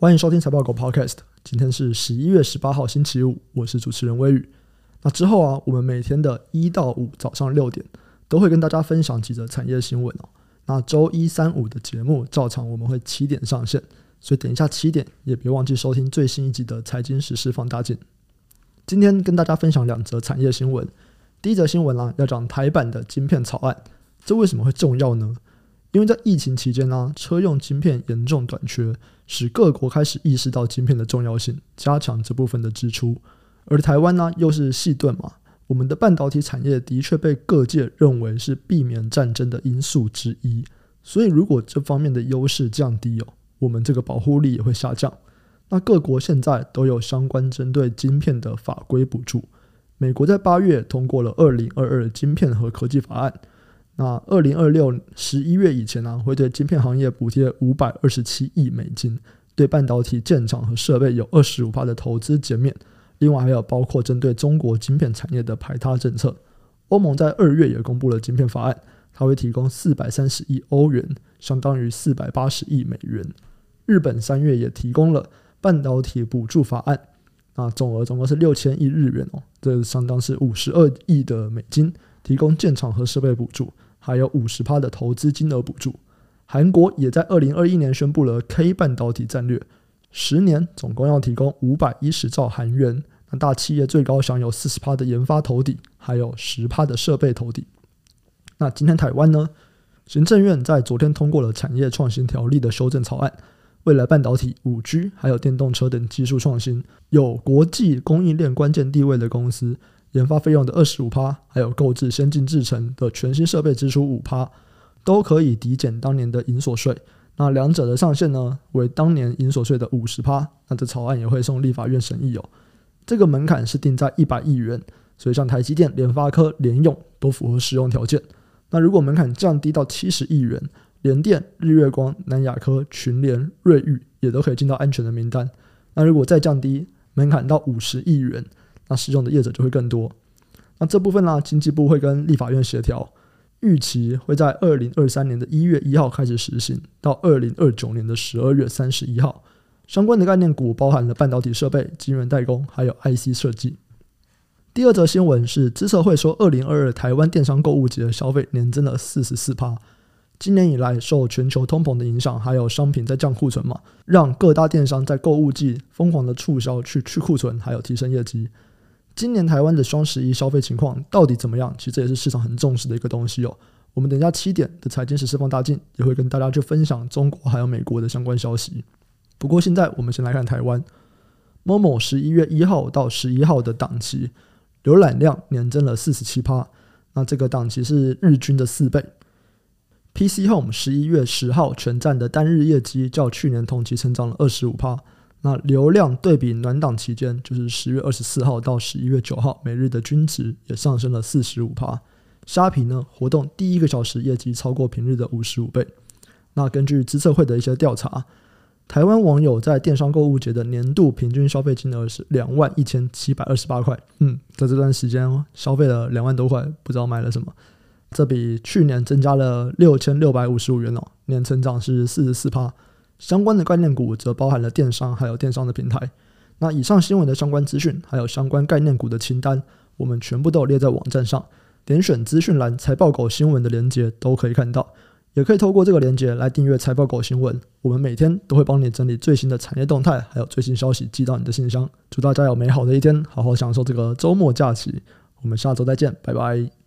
欢迎收听财报狗 Podcast。今天是十一月十八号，星期五，我是主持人微宇。那之后啊，我们每天的一到五早上六点都会跟大家分享几则产业新闻哦。那周一、三、五的节目照常我们会七点上线，所以等一下七点也别忘记收听最新一集的财经时事放大镜。今天跟大家分享两则产业新闻。第一则新闻啊，要讲台版的晶片草案，这为什么会重要呢？因为在疫情期间呢、车用晶片严重短缺，使各国开始意识到晶片的重要性，加强这部分的支出。而台湾呢，又是细盾嘛，我们的半导体产业的确被各界认为是避免战争的因素之一。所以，如果这方面的优势降低哦，我们这个保护力也会下降。那各国现在都有相关针对晶片的法规补助。美国在八月通过了二零二二晶片和科技法案。那二零二六十一月以前呢、会对晶片行业补贴五百二十七亿美金，对半导体建厂和设备有二十五趴的投资减免。另外还有包括针对中国晶片产业的排他政策。欧盟在二月也公布了晶片法案，它会提供四百三十亿欧元，相当于四百八十亿美元。日本三月也提供了半导体补助法案，那总额总共是六千亿日元哦，这相当是五十二亿的美金，提供建厂和设备补助。还有五十趴的投资金额补助。韩国也在二零二一年宣布了 K 半导体战略，十年总共要提供五百一十兆韩元。那大企业最高享有四十趴的研发投抵，还有十趴的设备投抵。那今天台湾呢？行政院在昨天通过了产业创新条例的修正草案，未来半导体、五 G 还有电动车等技术创新，有国际供应链关键地位的公司。研发费用的二十五趴，还有购置先进制程的全新设备支出五趴，都可以抵减当年的营所税。那两者的上限呢，为当年营所税的五十趴。那这草案也会送立法院审议哦。这个门槛是定在一百亿元，所以像台积电、联发科、联咏都符合适用条件。那如果门槛降低到七十亿元，联电、日月光、南亚科、群联、瑞昱也都可以进到安全的名单。那如果再降低门槛到五十亿元，那使用的业者就会更多。那这部分呢，经济部会跟立法院协调，预期会在二零二三年的一月一号开始实行，到二零二九年的十二月三十一号。相关的概念股包含了半导体设备、晶圆代工，还有 IC 设计。第二则新闻是，资策会说，二零二二台湾电商购物节消费年增了四十四趴。今年以来，受全球通膨的影响，还有商品在降库存嘛，让各大电商在购物季疯狂的促销去去库存，还有提升业绩。今年台湾的双十一消费情况到底怎么样？其实这也是市场很重视的一个东西哦。我们等一下七点的财经时事放大镜也会跟大家去分享中国还有美国的相关消息。不过现在我们先来看台湾，momo 十一月一号到十一号的档期浏览量年增了四十七趴，那这个档期是日均的四倍。PC Home 十一月十号全站的单日业绩较去年同期成长了二十五趴。那流量对比暖档期间，就是十月二十四号到十一月九号，每日的均值也上升了四十五趴。虾皮呢，活动第一个小时业绩超过平日的五十五倍。那根据资策会的一些调查，台湾网友在电商购物节的年度平均消费金额是两万一千七百二十八块。嗯，在这段时间消费了两万多块，不知道买了什么。这比去年增加了六千六百五十五元哦，年成长是四十四趴。相关的概念股则包含了电商，还有电商的平台。那以上新闻的相关资讯，还有相关概念股的清单，我们全部都有列在网站上。点选资讯栏“财报狗新闻”的连接都可以看到，也可以透过这个连接来订阅“财报狗新闻”。我们每天都会帮你整理最新的产业动态，还有最新消息寄到你的信箱。祝大家有美好的一天，好好享受这个周末假期。我们下周再见，拜拜。